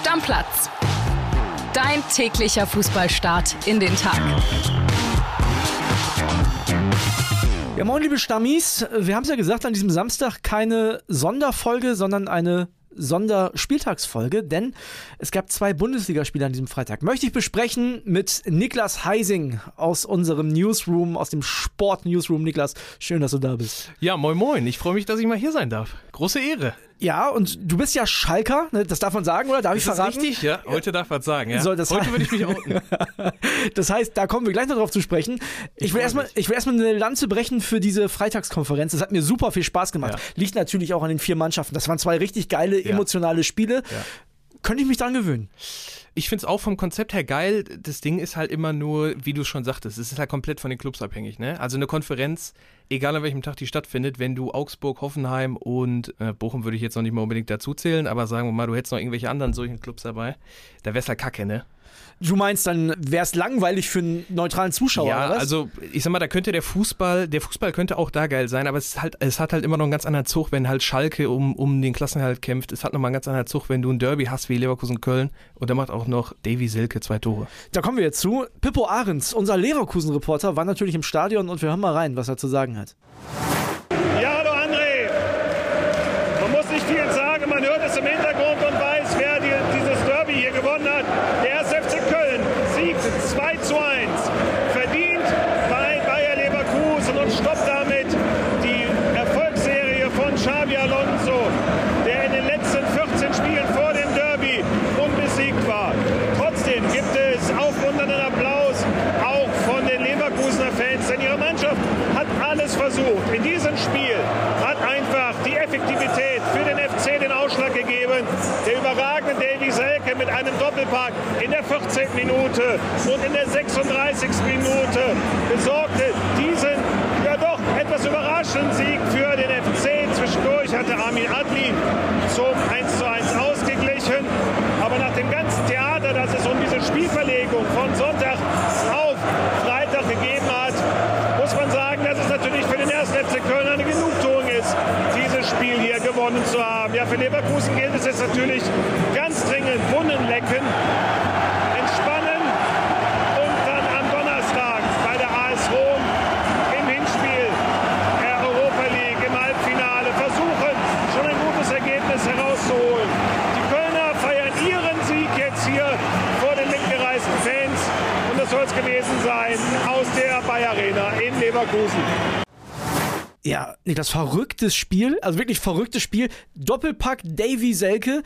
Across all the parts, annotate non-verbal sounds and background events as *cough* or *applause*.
Stammplatz. Dein täglicher Fußballstart in den Tag. Ja, moin, liebe Stammis. Wir haben es ja gesagt, an diesem Samstag keine Sonderfolge, sondern eine Sonderspieltagsfolge, denn es gab zwei Bundesligaspiele an diesem Freitag. Möchte ich besprechen mit Niklas Heising aus unserem Newsroom, aus dem Sport-Newsroom. Niklas, schön, dass du da bist. Ja, moin, moin. Ich freue mich, dass ich mal hier sein darf. Große Ehre. Ja, und du bist ja Schalker, ne? das darf man sagen, oder? Darf ist ich verraten? Das richtig? Ja, heute darf man sagen. Ja. So, das heute *laughs* würde ich mich outen. *laughs* das heißt, da kommen wir gleich noch drauf zu sprechen. Ich, ich will erstmal erst eine Lanze brechen für diese Freitagskonferenz. Das hat mir super viel Spaß gemacht. Ja. Liegt natürlich auch an den vier Mannschaften. Das waren zwei richtig geile, emotionale Spiele. Könnte ich mich dran gewöhnen. Ich finde es auch vom Konzept her geil. Das Ding ist halt immer nur, wie du schon sagtest, es ist halt komplett von den Clubs abhängig. Ne? Also eine Konferenz, egal an welchem Tag die stattfindet, wenn du Augsburg, Hoffenheim und äh, Bochum würde ich jetzt noch nicht mal unbedingt dazu zählen, aber sagen wir mal, du hättest noch irgendwelche anderen solchen Clubs dabei, da wär's halt kacke, ne? Du meinst, dann wäre es langweilig für einen neutralen Zuschauer, ja, oder was? also ich sag mal, da könnte der Fußball, der Fußball könnte auch da geil sein, aber es, halt, es hat halt immer noch einen ganz anderen Zug, wenn halt Schalke um, um den Klassenerhalt kämpft. Es hat nochmal einen ganz anderen Zug, wenn du ein Derby hast wie Leverkusen-Köln und da macht auch noch Davy Silke zwei Tore. Da kommen wir jetzt zu. Pippo Ahrens, unser Leverkusen-Reporter, war natürlich im Stadion und wir hören mal rein, was er zu sagen hat. Ja, hallo André. Man muss nicht viel sagen, man hört es im Hintergrund und weiß, wer die, dieses Derby hier gewonnen hat. Der 1. FC Köln siegt 2 zu 1. Verdient bei Bayer Leverkusen und stoppt damit die Erfolgsserie von Xabi Alonso, der in den letzten 14 Spielen vor dem Derby unbesiegt war. Trotzdem gibt es aufmunternden Applaus auch von den Leverkusener Fans, denn ihre Mannschaft hat alles versucht. In diesem Spiel hat einfach die Effektivität für den FC den Ausschlag gegeben. Der überragende Davy Selke mit einem Doppelpack in der 14. Minute und in der 36. Minute besorgte diesen ja doch etwas überraschenden Sieg für den FC. Zwischendurch hatte Armin Adli zum 1 zu 1 ausgeglichen. Aber nach dem ganzen Theater, das es um diese Spielverlegung von Sonntag gewonnen zu haben. Ja, für Leverkusen gilt es jetzt natürlich ganz dringend Wunden lecken, entspannen und dann am Donnerstag bei der AS Rom im Hinspiel der Europa League im Halbfinale versuchen, schon ein gutes Ergebnis herauszuholen. Die Kölner feiern ihren Sieg jetzt hier vor den mitgereisten Fans und das soll es gewesen sein aus der Bayer Arena in Leverkusen. Ja, das verrücktes Spiel, also wirklich verrücktes Spiel. Doppelpack Davy Selke.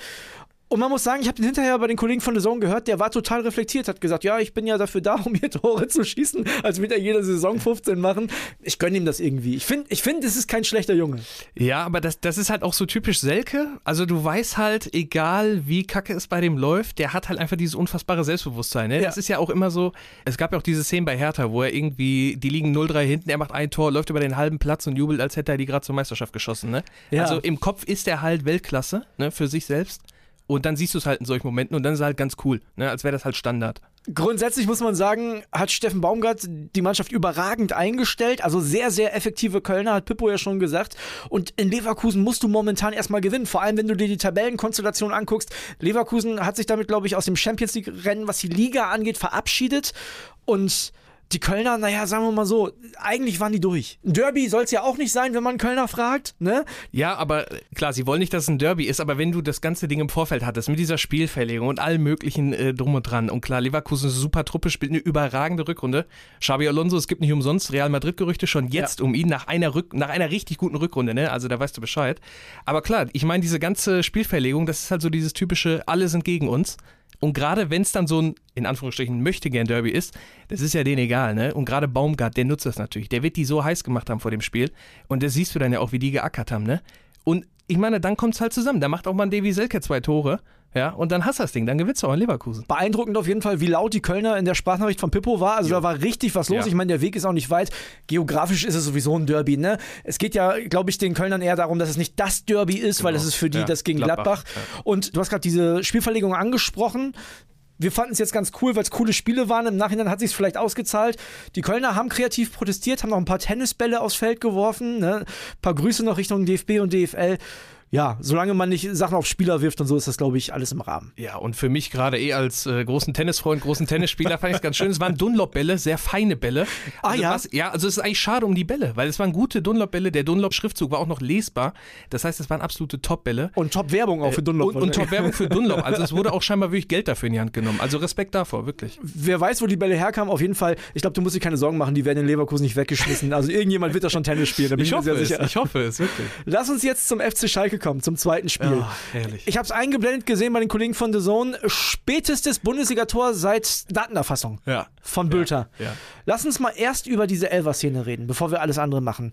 Und man muss sagen, ich habe den hinterher bei den Kollegen von The Zone gehört, der war total reflektiert, hat gesagt, ja, ich bin ja dafür da, *laughs* um hier Tore zu schießen, als wird er jede Saison 15 machen. Ich gönne ihm das irgendwie. Ich finde, ich find, es ist kein schlechter Junge. Ja, aber das, das ist halt auch so typisch Selke. Also du weißt halt, egal wie kacke es bei dem läuft, der hat halt einfach dieses unfassbare Selbstbewusstsein. Ne? Ja. Das ist ja auch immer so, es gab ja auch diese Szenen bei Hertha, wo er irgendwie, die liegen 0-3 hinten, er macht ein Tor, läuft über den halben Platz und jubelt, als hätte er die gerade zur Meisterschaft geschossen. Ne? Ja. Also im Kopf ist er halt Weltklasse ne, für sich selbst. Und dann siehst du es halt in solchen Momenten und dann ist es halt ganz cool, ne? als wäre das halt Standard. Grundsätzlich muss man sagen, hat Steffen Baumgart die Mannschaft überragend eingestellt. Also sehr, sehr effektive Kölner, hat Pippo ja schon gesagt. Und in Leverkusen musst du momentan erstmal gewinnen. Vor allem, wenn du dir die Tabellenkonstellation anguckst. Leverkusen hat sich damit, glaube ich, aus dem Champions League-Rennen, was die Liga angeht, verabschiedet. Und die Kölner, naja, sagen wir mal so, eigentlich waren die durch. Ein Derby soll es ja auch nicht sein, wenn man Kölner fragt, ne? Ja, aber klar, sie wollen nicht, dass es ein Derby ist, aber wenn du das ganze Ding im Vorfeld hattest, mit dieser Spielverlegung und allem möglichen äh, drum und dran, und klar, Leverkusen ist eine super Truppe, spielt eine überragende Rückrunde. Xabi Alonso, es gibt nicht umsonst Real Madrid-Gerüchte schon jetzt ja. um ihn nach einer, Rück nach einer richtig guten Rückrunde, ne? Also da weißt du Bescheid. Aber klar, ich meine, diese ganze Spielverlegung, das ist halt so dieses typische, alle sind gegen uns. Und gerade wenn es dann so ein, in Anführungsstrichen, Möchtegern-Derby ist, das ist ja denen egal, ne? Und gerade Baumgart, der nutzt das natürlich. Der wird die so heiß gemacht haben vor dem Spiel. Und das siehst du dann ja auch, wie die geackert haben, ne? Und ich meine, dann kommt es halt zusammen. Da macht auch mal ein Davy Selke zwei Tore. Ja, und dann hast du das Ding, dann gewinnst du auch in Leverkusen. Beeindruckend auf jeden Fall, wie laut die Kölner in der Sprachnachricht von Pippo war. Also jo. da war richtig was los. Ja. Ich meine, der Weg ist auch nicht weit. Geografisch ist es sowieso ein Derby, ne? Es geht ja, glaube ich, den Kölnern eher darum, dass es nicht das Derby ist, genau. weil es ist für die ja. das gegen Gladbach. Gladbach. Ja. Und du hast gerade diese Spielverlegung angesprochen. Wir fanden es jetzt ganz cool, weil es coole Spiele waren. Im Nachhinein hat sich es vielleicht ausgezahlt. Die Kölner haben kreativ protestiert, haben noch ein paar Tennisbälle aufs Feld geworfen. Ne? Ein paar Grüße noch Richtung DFB und DFL. Ja, solange man nicht Sachen auf Spieler wirft und so, ist das, glaube ich, alles im Rahmen. Ja, und für mich gerade eh als äh, großen Tennisfreund, großen Tennisspieler fand ich es ganz schön. Es waren Dunlop-Bälle, sehr feine Bälle. Ah, also ja? Was, ja, also es ist eigentlich schade um die Bälle, weil es waren gute Dunlop-Bälle. Der Dunlop-Schriftzug war auch noch lesbar. Das heißt, es waren absolute Top-Bälle. Und Top-Werbung auch für Dunlop. Und, und Top-Werbung für Dunlop. Also es wurde auch *laughs* scheinbar wirklich Geld dafür in die Hand genommen. Also Respekt davor, wirklich. Wer weiß, wo die Bälle herkamen, auf jeden Fall. Ich glaube, du musst dir keine Sorgen machen, die werden in Leverkusen nicht weggeschmissen. Also irgendjemand wird da schon Tennis spielen, da bin ich, Ich mir sehr es, sicher. ich hoffe es, wirklich. Lass uns jetzt zum FC Schalke kommen, zum zweiten Spiel. Ja, herrlich. Ich habe es eingeblendet gesehen bei den Kollegen von The Zone. Spätestes Bundesligator seit Datenerfassung Ja. von Bülter. ja. Lass uns mal erst über diese Elfer-Szene reden, bevor wir alles andere machen.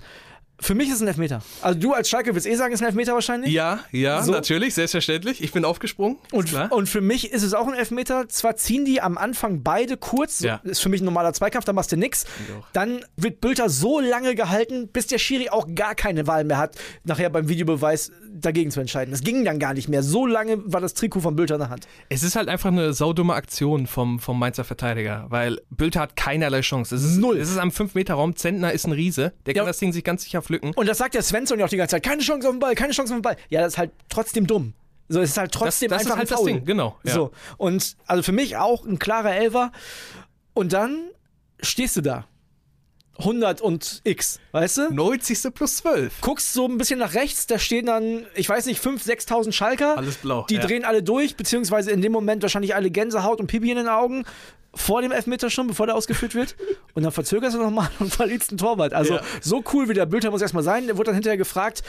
Für mich ist es ein Elfmeter. Also du als Schalke willst eh sagen, es ist ein Elfmeter wahrscheinlich? Ja, ja, So? natürlich, selbstverständlich. Ich bin aufgesprungen. Und, klar. und für mich ist es auch ein Elfmeter. Zwar ziehen die am Anfang beide kurz, Ja. ist für mich ein normaler Zweikampf, da machst du nix. auch. Dann wird Bülter so lange gehalten, bis der Schiri auch gar keine Wahl mehr hat, nachher beim Videobeweis dagegen zu entscheiden. Das ging dann gar nicht mehr. So lange war das Trikot von Bülter in der Hand. Es ist halt einfach eine saudumme Aktion vom, vom Mainzer Verteidiger, weil Bülter hat keinerlei Chance. Es ist Null. Es ist am 5-Meter-Raum, Zentner ist ein Riese, der kann Ja. das Ding sich ganz sicher pflücken. Und das sagt der Svensson ja auch die ganze Zeit. Keine Chance auf den Ball, keine Chance auf den Ball. Ja, das ist halt trotzdem dumm. So, es ist halt trotzdem das ist einfach halt ein das Foul. Ding, genau, ja. So. Und also für mich auch ein klarer Elfer. Und dann stehst du da. 100 und X, weißt du? 90. plus 12. Guckst so ein bisschen nach rechts, da stehen dann, ich weiß nicht, 5.000, 6.000 Schalker. Alles blau, Die ja. drehen alle durch, beziehungsweise in dem Moment wahrscheinlich alle Gänsehaut und Pipi in den Augen. Vor dem Elfmeter schon, bevor der ausgeführt wird. *laughs* Und dann verzögerst du nochmal und verliebst einen Torwart. Also Ja. so cool wie der Bülter muss erstmal sein. Der wurde dann hinterher gefragt,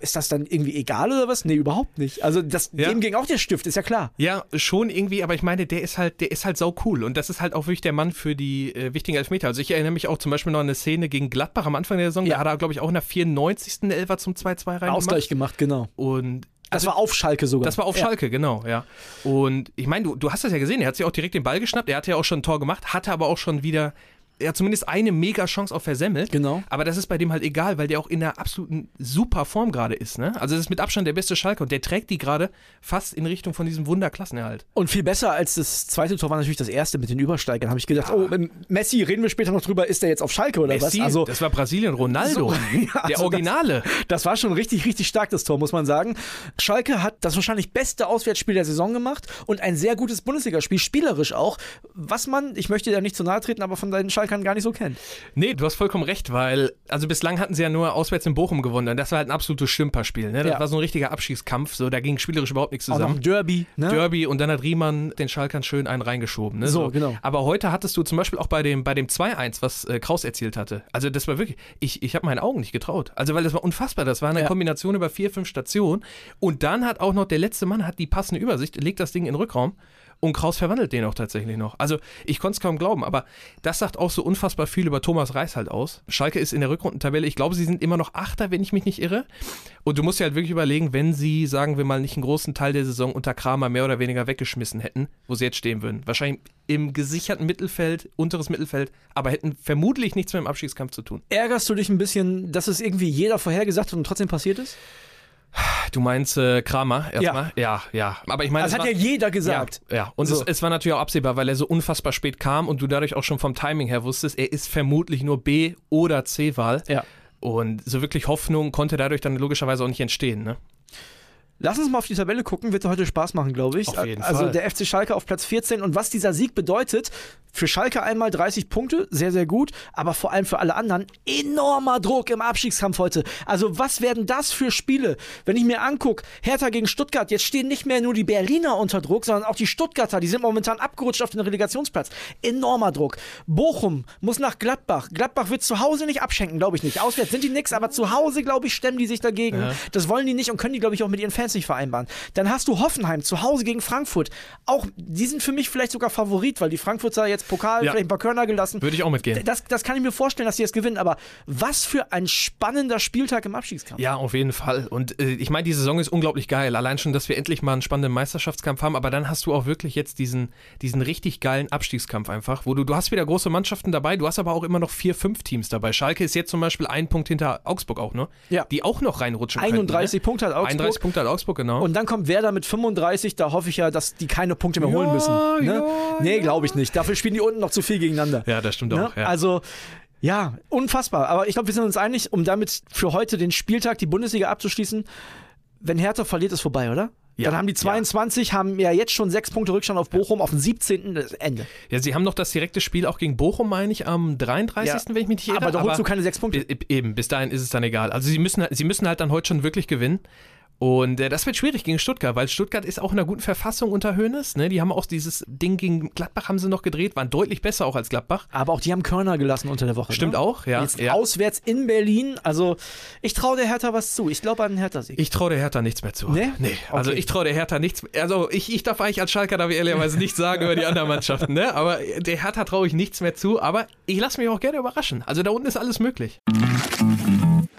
ist das dann irgendwie egal oder was? Nee, überhaupt nicht. Also das, Ja. dem ging auch der Stift, ist ja klar. Ja, schon irgendwie, aber ich meine, der ist halt, der ist halt sau cool und das ist halt auch wirklich der Mann für die äh, wichtigen Elfmeter. Also ich erinnere mich auch zum Beispiel noch an eine Szene gegen Gladbach am Anfang der Saison. Ja. Da hat er, glaube ich, auch in der 94. Elfer zum 2-2 reingemacht. Ausgleich gemacht, genau. Und Das war auf Schalke sogar. Das war auf Ja. Schalke, genau, ja. Und ich meine, du, du hast das ja gesehen, er hat sich auch direkt den Ball geschnappt, er hatte ja auch schon ein Tor gemacht, hatte aber auch schon wieder, er hat zumindest eine mega Chance auch versemmelt. Genau. Aber das ist bei dem halt egal, weil der auch in der absoluten super Form gerade ist, ne? Also das ist mit Abstand der beste Schalke und der trägt die gerade fast in Richtung von diesem Wunderklassenerhalt. Und viel besser als das zweite Tor war natürlich das erste mit den Übersteigern. Habe ich gedacht, oh, ähm, Messi, reden wir später noch drüber, ist der jetzt auf Schalke oder Messi, was? Also, das war Brasilien Ronaldo, So, *laughs* ja, der also Originale. Das war schon richtig, richtig stark, das Tor, muss man sagen. Schalke hat das wahrscheinlich beste Auswärtsspiel der Saison gemacht und ein sehr gutes Bundesligaspiel, spielerisch auch, was man, ich möchte da nicht zu nahe treten, aber von deinen Schalkern gar nicht so kennt. Nee, du hast vollkommen recht, weil, also bislang hatten sie ja nur auswärts in Bochum gewonnen und das war halt ein absolutes Stümperspiel, ne? Das Ja. war so ein richtiger Abschießkampf, so, da ging spielerisch überhaupt nichts Auch noch zusammen. Derby, ne? Derby und dann hat Riemann den Schalkern schön einen reingeschoben. Ne? So, genau. Aber heute hattest du zum Beispiel auch bei dem, bei dem 2-1, was äh, Kraus erzielt hatte. Also das war wirklich, ich, ich habe meinen Augen nicht getraut. Also weil das war unfassbar. Das war eine Ja. Kombination über vier, fünf Stationen. Und dann hat auch noch der letzte Mann hat die passende Übersicht, legt das Ding in den Rückraum. Und Kraus verwandelt den auch tatsächlich noch. Also ich konnte es kaum glauben, aber das sagt auch so unfassbar viel über Thomas Reis halt aus. Schalke ist in der Rückrundentabelle, ich glaube, sie sind immer noch Achter, wenn ich mich nicht irre. Und du musst dir halt wirklich überlegen, wenn sie, sagen wir mal, nicht einen großen Teil der Saison unter Kramer mehr oder weniger weggeschmissen hätten, wo sie jetzt stehen würden. Wahrscheinlich im gesicherten Mittelfeld, unteres Mittelfeld, aber hätten vermutlich nichts mehr im Abstiegskampf zu tun. Ärgerst du dich ein bisschen, dass es irgendwie jeder vorhergesagt hat und trotzdem passiert ist? Du meinst äh, Kramer erstmal? Ja. ja, Aber ich meine, Das hat war- ja jeder gesagt. Ja, ja. und So. es, es war natürlich auch absehbar, weil er so unfassbar spät kam und du dadurch auch schon vom Timing her wusstest, er ist vermutlich nur B- oder C-Wahl. Ja. Und so wirklich Hoffnung konnte dadurch dann logischerweise auch nicht entstehen. Ne? Lass uns mal auf die Tabelle gucken, wird heute Spaß machen, glaube ich. Auf jeden also Fall. der FC Schalke auf Platz 14 und was dieser Sieg bedeutet, für Schalke einmal 30 Punkte, sehr, sehr gut, aber vor allem für alle anderen enormer Druck im Abstiegskampf heute. Also was werden das für Spiele? Wenn ich mir angucke, Hertha gegen Stuttgart, jetzt stehen nicht mehr nur die Berliner unter Druck, sondern auch die Stuttgarter, die sind momentan abgerutscht auf den Relegationsplatz. Enormer Druck. Bochum muss nach Gladbach. Gladbach wird zu Hause nicht abschenken, glaube ich nicht. Auswärts sind die nix, aber zu Hause, glaube ich, stemmen die sich dagegen. Ja. Das wollen die nicht und können die, glaube ich, auch mit ihren Fans nicht vereinbaren. Dann hast du Hoffenheim zu Hause gegen Frankfurt. Auch die sind für mich vielleicht sogar Favorit, weil die Frankfurter jetzt Pokal, Ja. vielleicht ein paar Körner gelassen. Würde ich auch mitgehen. Das, das kann ich mir vorstellen, dass die jetzt gewinnen. Aber was für ein spannender Spieltag im Abstiegskampf. Ja, auf jeden Fall. Und äh, ich meine, die Saison ist unglaublich geil. Allein schon, dass wir endlich mal einen spannenden Meisterschaftskampf haben. Aber dann hast du auch wirklich jetzt diesen, diesen richtig geilen Abstiegskampf einfach, wo du, du hast wieder große Mannschaften dabei, du hast aber auch immer noch vier, fünf Teams dabei. Schalke ist jetzt zum Beispiel ein Punkt hinter Augsburg auch, ne? Ja. Die auch noch reinrutschen 31 könnten, ne? Punkte hat Augsburg. 31 Punkte hat Augsburg, genau. Und dann kommt Werder mit 35, da hoffe ich ja, dass die keine Punkte mehr holen Ja, müssen. Ne? ja, nee, ja. glaube ich nicht. Dafür spielen die unten noch zu viel gegeneinander. ja, das stimmt Ne? auch. Ja. Also, ja, unfassbar. Aber ich glaube, wir sind uns einig, um damit für heute den Spieltag, die Bundesliga abzuschließen. wenn Hertha verliert, ist vorbei, oder? Ja, Dann haben die 22, haben ja jetzt schon sechs Punkte Rückstand auf Bochum, auf dem 17. das Ende. Ja, sie haben noch das direkte Spiel auch gegen Bochum, meine ich, am 33., Ja. wenn ich mich nicht irre. Aber da holst du keine sechs Punkte. Eben, bis dahin ist es dann egal. Also sie müssen, sie müssen halt dann heute schon wirklich gewinnen. Und äh, das wird schwierig gegen Stuttgart, weil Stuttgart ist auch in einer guten Verfassung unter Hoeneß. Ne? Die haben auch dieses Ding gegen Gladbach haben sie noch gedreht, waren deutlich besser auch als Gladbach. Aber auch die haben Körner gelassen unter der Woche. Stimmt ne? auch, ja. Jetzt ja. auswärts in Berlin. Also, ich traue der Hertha was zu. Ich glaube an den Hertha-Sieg. Ich traue der Hertha nichts mehr zu. Nee? Nee, also Okay. ich traue der Hertha nichts Also ich, ich darf eigentlich als Schalker, darf ich ehrlicherweise nichts sagen über die anderen Mannschaften, ne? Aber der Hertha traue ich nichts mehr zu. Aber ich lasse mich auch gerne überraschen. Also da unten ist alles möglich.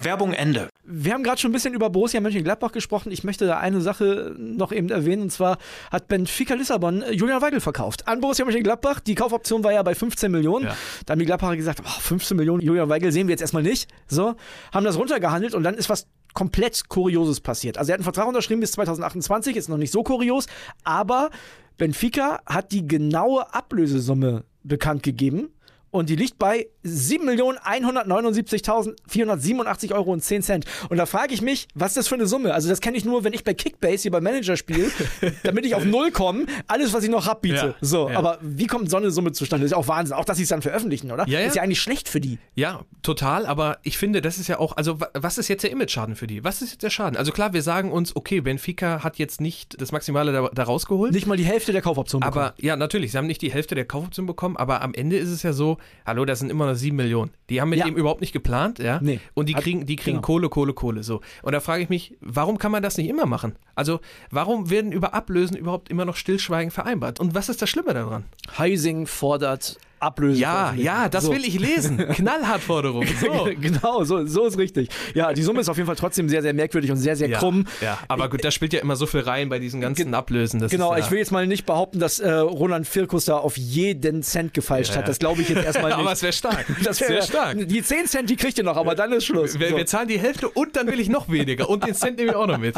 Werbung Ende. Wir haben gerade schon ein bisschen über Borussia Mönchengladbach gesprochen. Ich möchte da eine Sache noch eben erwähnen. Und zwar hat Benfica Lissabon äh, Julian Weigel verkauft an Borussia Mönchengladbach. Die Kaufoption war ja bei 15 Millionen. Ja. Da haben die Gladbacher gesagt, oh, 15 Millionen Julian Weigel sehen wir jetzt erstmal nicht. So, haben das runtergehandelt und dann ist was komplett Kurioses passiert. Also er hat einen Vertrag unterschrieben bis 2028, ist noch nicht so kurios, aber Benfica hat die genaue Ablösesumme bekannt gegeben. Und die liegt bei 7.179.487 Euro und 10 Cent. Und da frage ich mich, was ist das für eine Summe? Also das kenne ich nur, wenn ich bei Kickbase hier bei Manager spiele, *laughs* damit ich auf Null komme, alles, was ich noch hab, biete. Ja, so, ja. aber wie kommt so eine Summe zustande? Das ist auch Wahnsinn. Auch, dass sie es dann veröffentlichen, oder? Ja. Ist ja eigentlich schlecht für die. Ja, total, aber ich finde, das ist ja auch, also wa- was ist jetzt der Image-Schaden für die? Was ist jetzt der Schaden? Also klar, wir sagen uns, okay, Benfica hat jetzt nicht das Maximale da, da rausgeholt. Nicht mal die Hälfte der Kaufoption bekommen. Aber ja, natürlich, sie haben nicht die Hälfte der Kaufoption bekommen, aber am Ende ist es ja so, hallo, das sind immer noch sieben Millionen. Die haben mit Ja. dem überhaupt nicht geplant, ja. Nee. Und die Hat- kriegen, die kriegen genau. Kohle, Kohle, Kohle, so. Und da frage ich mich, warum kann man das nicht immer machen? Also, warum werden über Ablösen überhaupt immer noch Stillschweigen vereinbart? Und was ist das Schlimme daran? Heising fordert Ablöse. Ja, ja, das So. will ich lesen. *laughs* Knallhart Forderung. So. *laughs* genau, so, so ist richtig. Ja, die Summe ist auf jeden Fall trotzdem sehr, sehr merkwürdig und sehr, sehr Ja, krumm. ja, aber gut, da spielt ja immer so viel rein bei diesen ganzen Ablösen. Das Genau, ist, ja. ich will jetzt mal nicht behaupten, dass äh, Roland Firkus da auf jeden Cent gefeilscht Ja, hat. Das glaube ich jetzt erstmal *laughs* nicht. aber es wäre stark. das sehr wär- stark. Die 10 Cent, die kriegt ihr noch, aber dann ist Schluss. Wir, So. wir zahlen die Hälfte und dann will ich noch weniger. Und den Cent nehme ich auch noch mit.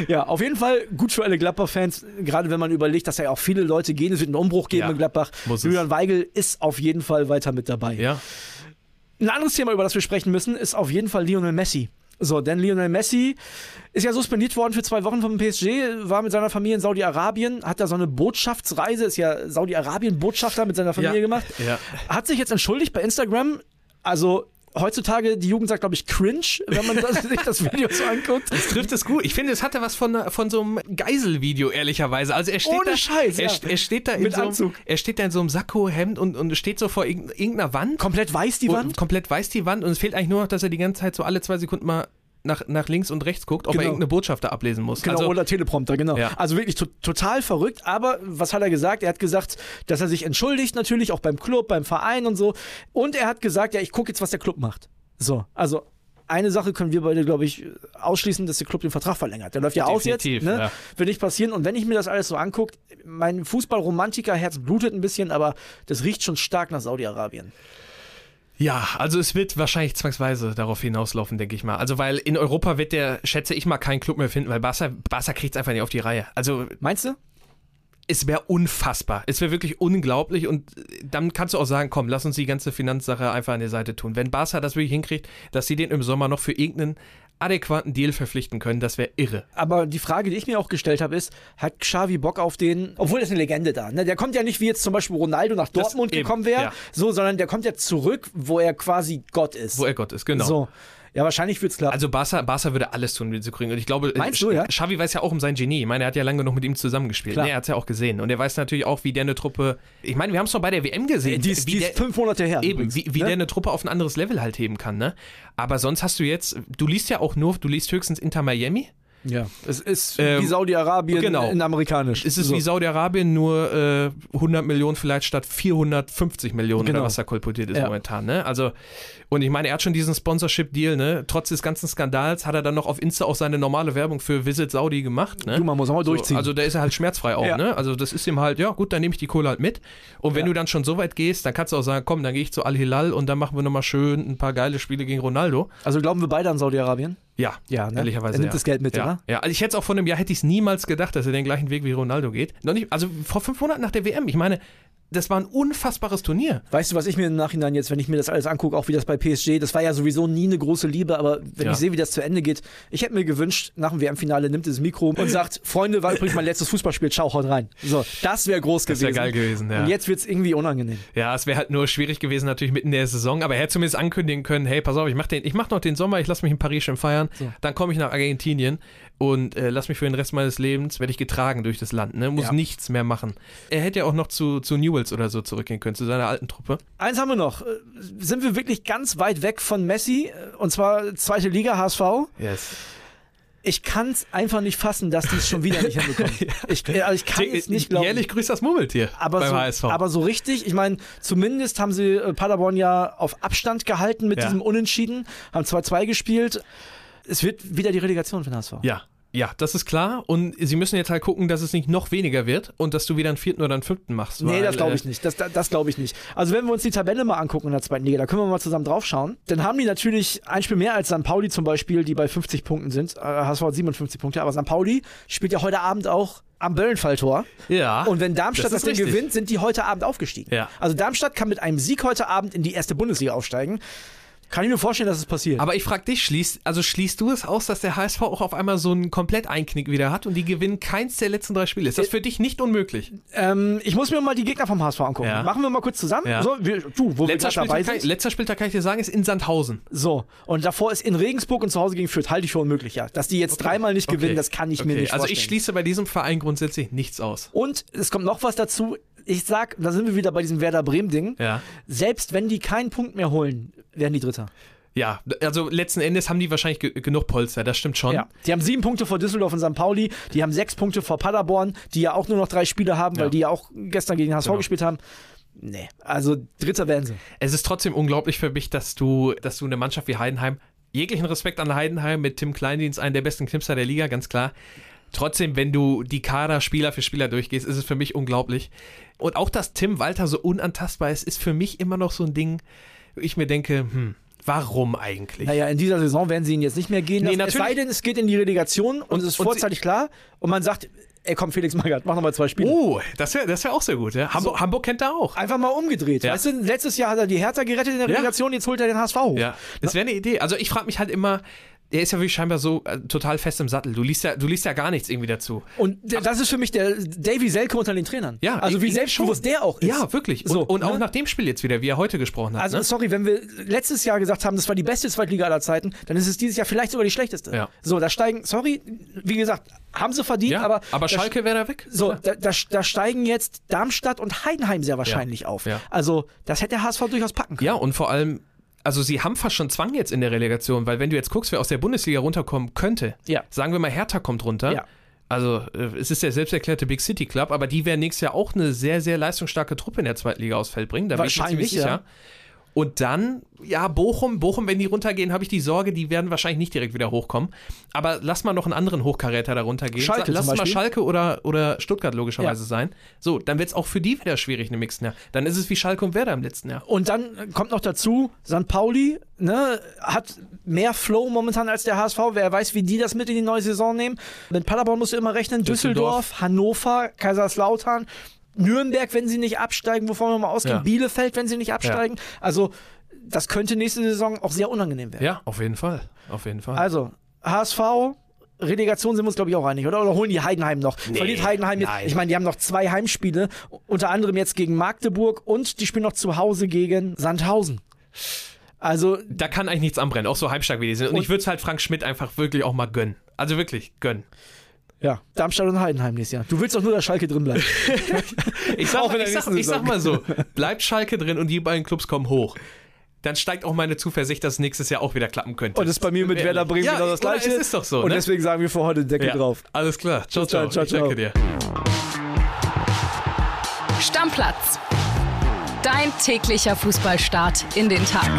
*laughs* Ja, auf jeden Fall gut für alle Gladbach-Fans, gerade wenn man überlegt, dass ja auch viele Leute gehen. Es wird einen Umbruch geben Ja, in Gladbach. muss es. Julian Weigel ist auf jeden Fall weiter mit dabei. Ja. Ein anderes Thema, über das wir sprechen müssen, ist auf jeden Fall Lionel Messi. So, denn Lionel Messi ist ja suspendiert worden für zwei Wochen vom PSG, war mit seiner Familie in Saudi-Arabien, hat da so eine Botschaftsreise, ist ja Saudi-Arabien-Botschafter mit seiner Familie Ja, gemacht. ja. Hat sich jetzt entschuldigt bei Instagram. Also, heutzutage, die Jugend sagt, glaube ich, cringe, wenn man das, *laughs* sich das Video so anguckt. Das trifft es gut. Ich finde, es hatte was von, von so einem Geiselvideo, ehrlicherweise. Also er steht Ohne da, Scheiß, er, ja. er steht da in Mit so einem, Anzug. er steht da in so einem Sakko, Hemd und, und steht so vor irgend- irgendeiner Wand. Komplett weiß die Und Wand. Komplett weiß die Wand und es fehlt eigentlich nur noch, dass er die ganze Zeit so alle zwei Sekunden mal nach, nach links und rechts guckt, ob Genau. er irgendeine Botschaft da ablesen muss. Genau, also, oder Teleprompter, genau. Ja. Also wirklich to total verrückt. Aber was hat er gesagt? Er hat gesagt, dass er sich entschuldigt, natürlich auch beim Club, beim Verein und so. Und er hat gesagt, ja, ich gucke jetzt, was der Club macht. So, also eine Sache können wir beide, glaube ich, ausschließen, dass der Club den Vertrag verlängert. Der läuft ja aus jetzt. Ne? ja. Wird nicht passieren. Und wenn ich mir das alles so angucke, mein Fußballromantiker-Herz blutet ein bisschen, aber das riecht schon stark nach Saudi-Arabien. Ja, also es wird wahrscheinlich zwangsweise darauf hinauslaufen, denke ich mal. Also weil in Europa wird der, schätze ich mal, keinen Club mehr finden, weil Barca, Barca kriegt es einfach nicht auf die Reihe. Also Meinst du? es wäre unfassbar. Es wäre wirklich unglaublich und dann kannst du auch sagen, komm, lass uns die ganze Finanzsache einfach an die Seite tun. Wenn Barca das wirklich hinkriegt, dass sie den im Sommer noch für irgendeinen adäquaten Deal verpflichten können, das wäre irre. Aber die Frage, die ich mir auch gestellt habe, ist, hat Xavi Bock auf den, obwohl ist eine Legende da, ne? der kommt ja nicht wie jetzt zum Beispiel Ronaldo nach Dortmund eben, gekommen wäre, ja. so, sondern der kommt ja zurück, wo er quasi Gott ist. Wo er Gott ist, genau. So. Ja, wahrscheinlich wird's klappen. Also Barca, Barca würde alles tun, um ihn zu kriegen. Und ich glaube, Meinst du, ja? Xavi weiß ja auch um sein Genie. Ich meine, er hat ja lange genug mit ihm zusammengespielt. Klar. Nee, er hat es ja auch gesehen. Und er weiß natürlich auch, wie der eine Truppe. Ich meine, wir haben es doch bei der WM gesehen. die ist, wie die der, ist fünf Monate her. Eben, übrigens, wie, wie ne? der eine Truppe auf ein anderes Level halt heben kann, ne? Aber sonst hast du jetzt, du liest ja auch nur, du liest höchstens Inter Miami. Ja, es ist Ähm, wie Saudi-Arabien genau. in amerikanisch. Es ist so. wie Saudi-Arabien, nur äh, 100 Millionen vielleicht statt 450 Millionen, Genau. was da kolportiert ist Ja. momentan. Ne? Also, und ich meine, er hat schon diesen Sponsorship-Deal, ne? Trotz des ganzen Skandals hat er dann noch auf Insta auch seine normale Werbung für Visit Saudi gemacht. Ne? Du, man muss auch mal durchziehen. So, also da ist er halt schmerzfrei auch, Ja. ne? Also das ist ihm halt, ja gut, dann nehme ich die Kohle halt mit. Und wenn Ja. du dann schon so weit gehst, dann kannst du auch sagen, komm, dann gehe ich zu Al-Hilal und dann machen wir nochmal schön ein paar geile Spiele gegen Ronaldo. Also glauben wir beide an Saudi-Arabien? Ja, Ja, ne? ehrlicherweise. Er nimmt ja. das Geld mit, ja. oder? Ja, also ich hätte es auch vor einem Jahr, hätte ich es niemals gedacht, dass er den gleichen Weg wie Ronaldo geht. Noch nicht, also vor fünf Monaten nach der WM. Ich meine, das war ein unfassbares Turnier. Weißt du, was ich mir im Nachhinein jetzt, wenn ich mir das alles angucke, auch wie das bei PSG, das war ja sowieso nie eine große Liebe, aber wenn Ja. ich sehe, wie das zu Ende geht, ich hätte mir gewünscht, nach dem WM-Finale nimmt das Mikro und sagt, *laughs* Freunde, war übrigens mein letztes Fußballspiel, ciao, haut rein. So, das wäre groß Das gewesen. wäre geil gewesen, ja. Und jetzt wird es irgendwie unangenehm. Ja, es wäre halt nur schwierig gewesen, natürlich mitten in der Saison, aber er hätte zumindest ankündigen können, hey, pass auf, ich mach, den, ich mach noch den Sommer, ich lass mich in Paris schön feiern, dann komme ich nach Argentinien und äh, lass mich für den Rest meines Lebens, werde ich getragen durch das Land, ne? muss Ja. nichts mehr machen. Er hätte ja auch noch zu, zu Newells oder so zurückgehen können, zu seiner alten Truppe. Eins haben wir noch. Äh, Sind wir wirklich ganz weit weg von Messi? Äh, Und zwar zweite Liga, HSV? Yes. Ich kann es einfach nicht fassen, dass die es schon wieder nicht *laughs* hinbekommen. Ich, äh, also ich kann es nicht glauben. Jährlich grüßt das Murmeltier aber beim so, HSV. aber so richtig, ich meine, zumindest haben sie Paderborn ja auf Abstand gehalten mit Ja. diesem Unentschieden, haben 2-2 gespielt. Es wird wieder die Relegation für den HSV. ja. Ja, das ist klar. Und sie müssen jetzt halt gucken, dass es nicht noch weniger wird und dass du wieder einen vierten oder einen fünften machst. Nee, das glaube äh, ich nicht. Das, das, das glaube ich nicht. Also wenn wir uns die Tabelle mal angucken in der zweiten Liga, da können wir mal zusammen drauf schauen. Dann haben die natürlich ein Spiel mehr als St. Pauli zum Beispiel, die bei 50 Punkten sind. Äh, HSV hat 57 Punkte, aber St. Pauli spielt ja heute Abend auch am Böllenfalltor. Ja. Und wenn Darmstadt das, das Ding gewinnt, sind die heute Abend aufgestiegen. Ja. Also Darmstadt kann mit einem Sieg heute Abend in die erste Bundesliga aufsteigen. Kann ich mir vorstellen, dass es passiert. Aber ich frage dich, schließt, also schließt du es aus, dass der HSV auch auf einmal so einen Komplett-Einknick wieder hat und die gewinnen keins der letzten drei Spiele? Ist das für dich nicht unmöglich? ähm, ich muss mir mal die Gegner vom HSV angucken. Ja. Machen wir mal kurz zusammen. Ja. So, wir, du, wo Letzter wir gerade dabei Spieltag, kann, sind. letzter Spieltag kann ich dir sagen, ist in Sandhausen. So, und davor ist in Regensburg und zu Hause gegen Fürth. Halte ich für unmöglich, ja. Dass die jetzt dreimal nicht gewinnen, Okay. das kann ich mir Okay. nicht Also vorstellen. ich schließe bei diesem Verein grundsätzlich nichts aus. und es kommt noch was dazu. Ich sag, da sind wir wieder bei diesem Werder Bremen-Ding. Ja. Selbst wenn die keinen Punkt mehr holen, werden die Dritter. Ja, also letzten Endes haben die wahrscheinlich ge genug Polster, das stimmt schon. Ja. Die haben sieben Punkte vor Düsseldorf und St. Pauli. Die haben sechs Punkte vor Paderborn, die ja auch nur noch drei Spiele haben, Ja. weil die ja auch gestern gegen HSV Genau. gespielt haben. Nee, also Dritter werden sie. Es ist trotzdem unglaublich für mich, dass du, dass du eine Mannschaft wie Heidenheim, jeglichen Respekt an Heidenheim mit Tim Kleindienst, einen der besten Knipser der Liga, ganz klar. Trotzdem, wenn du die Kader Spieler für Spieler durchgehst, ist es für mich unglaublich. Und auch, dass Tim Walter so unantastbar ist, ist für mich immer noch so ein Ding, wo ich mir denke, hm, warum eigentlich? Naja, in dieser Saison werden sie ihn jetzt nicht mehr gehen Nee, lassen. es natürlich. sei denn, es geht in die Relegation und, Und- es ist vorzeitig klar und man sagt, ey komm, Felix Magath, mach nochmal zwei Spiele. Oh, das wäre das wär auch sehr gut. Ja? Hamburg, Hamburg kennt er auch. Einfach mal umgedreht. Ja. Weißt du, letztes Jahr hat er die Hertha gerettet in der Ja. Relegation, jetzt holt er den HSV hoch. Ja, das wäre eine Idee. Also ich frage mich halt immer, der ist ja wirklich scheinbar so äh, total fest im Sattel. Du liest ja, du liest ja gar nichts irgendwie dazu. Und der, das ist für mich der Davy Selke unter den Trainern. Ja, also wie selbstbewusst der auch ist. Ja, wirklich. Und, So, und auch ne? nach dem Spiel jetzt wieder, wie er heute gesprochen hat. Also ne? sorry, wenn wir letztes Jahr gesagt haben, das war die beste Zweitliga aller Zeiten, dann ist es dieses Jahr vielleicht sogar die schlechteste. Ja. So, da steigen, sorry, wie gesagt, haben sie verdient, ja, aber aber Schalke wäre da weg. so, da, da, da steigen jetzt Darmstadt und Heidenheim sehr wahrscheinlich auf. ja. Also, das hätte der HSV durchaus packen können. Ja, und vor allem, also sie haben fast schon Zwang jetzt in der Relegation, weil wenn du jetzt guckst, wer aus der Bundesliga runterkommen könnte, Ja. sagen wir mal, Hertha kommt runter. Ja. Also äh, es ist der selbst erklärte Big City Club, aber die werden nächstes Jahr auch eine sehr, sehr leistungsstarke Truppe in der zweiten Liga aufs Feld bringen. Da bin ich mir Wahrscheinlich, sicher. Und dann, ja, Bochum, Bochum, wenn die runtergehen, habe ich die Sorge, die werden wahrscheinlich nicht direkt wieder hochkommen. Aber lass mal noch einen anderen Hochkaräter da runtergehen. Schalke lass mal. Schalke oder, oder Stuttgart logischerweise Ja. sein. So, dann wird es auch für die wieder schwierig im nächsten Jahr. Dann ist es wie Schalke und Werder im letzten Jahr. Und dann kommt noch dazu, St. Pauli ne, hat mehr Flow momentan als der HSV. Wer weiß, wie die das mit in die neue Saison nehmen. Mit Paderborn musst du immer rechnen. Düsseldorf. Düsseldorf, Hannover, Kaiserslautern, Nürnberg, wenn sie nicht absteigen, wovon wir mal ausgehen. Ja. Bielefeld, wenn sie nicht absteigen. Also, das könnte nächste Saison auch sehr unangenehm werden. Ja, auf jeden Fall. Auf jeden Fall. Also, HSV, Relegation sind wir uns, glaube ich, auch einig, oder? Oder holen die Heidenheim noch? Verliert Heidenheim jetzt? nein. Ich meine, die haben noch zwei Heimspiele, unter anderem jetzt gegen Magdeburg und die spielen noch zu Hause gegen Sandhausen. Also, da kann eigentlich nichts anbrennen, auch so halbstark wie die sind. Und, Und- ich würde es halt Frank Schmidt einfach wirklich auch mal gönnen. Also wirklich gönnen. Ja, Darmstadt und Heidenheim nächstes Jahr. Du willst doch nur, dass Schalke drin bleibt. *laughs* Ich sag, ich, sag, ich sag mal so, *laughs* bleibt Schalke drin und die beiden Clubs kommen hoch. Dann steigt auch meine Zuversicht, dass es nächstes Jahr auch wieder klappen könnte. Und das ist bei mir mit Werder Bremen ja, genau das? Gleiche. Es ist doch so, Und ne? deswegen sagen wir für heute Deckel ja. drauf. Alles klar. Ciao, Ciao, ciao. ciao, ich danke dir. Stammplatz. Dein täglicher Fußballstart in den Tag.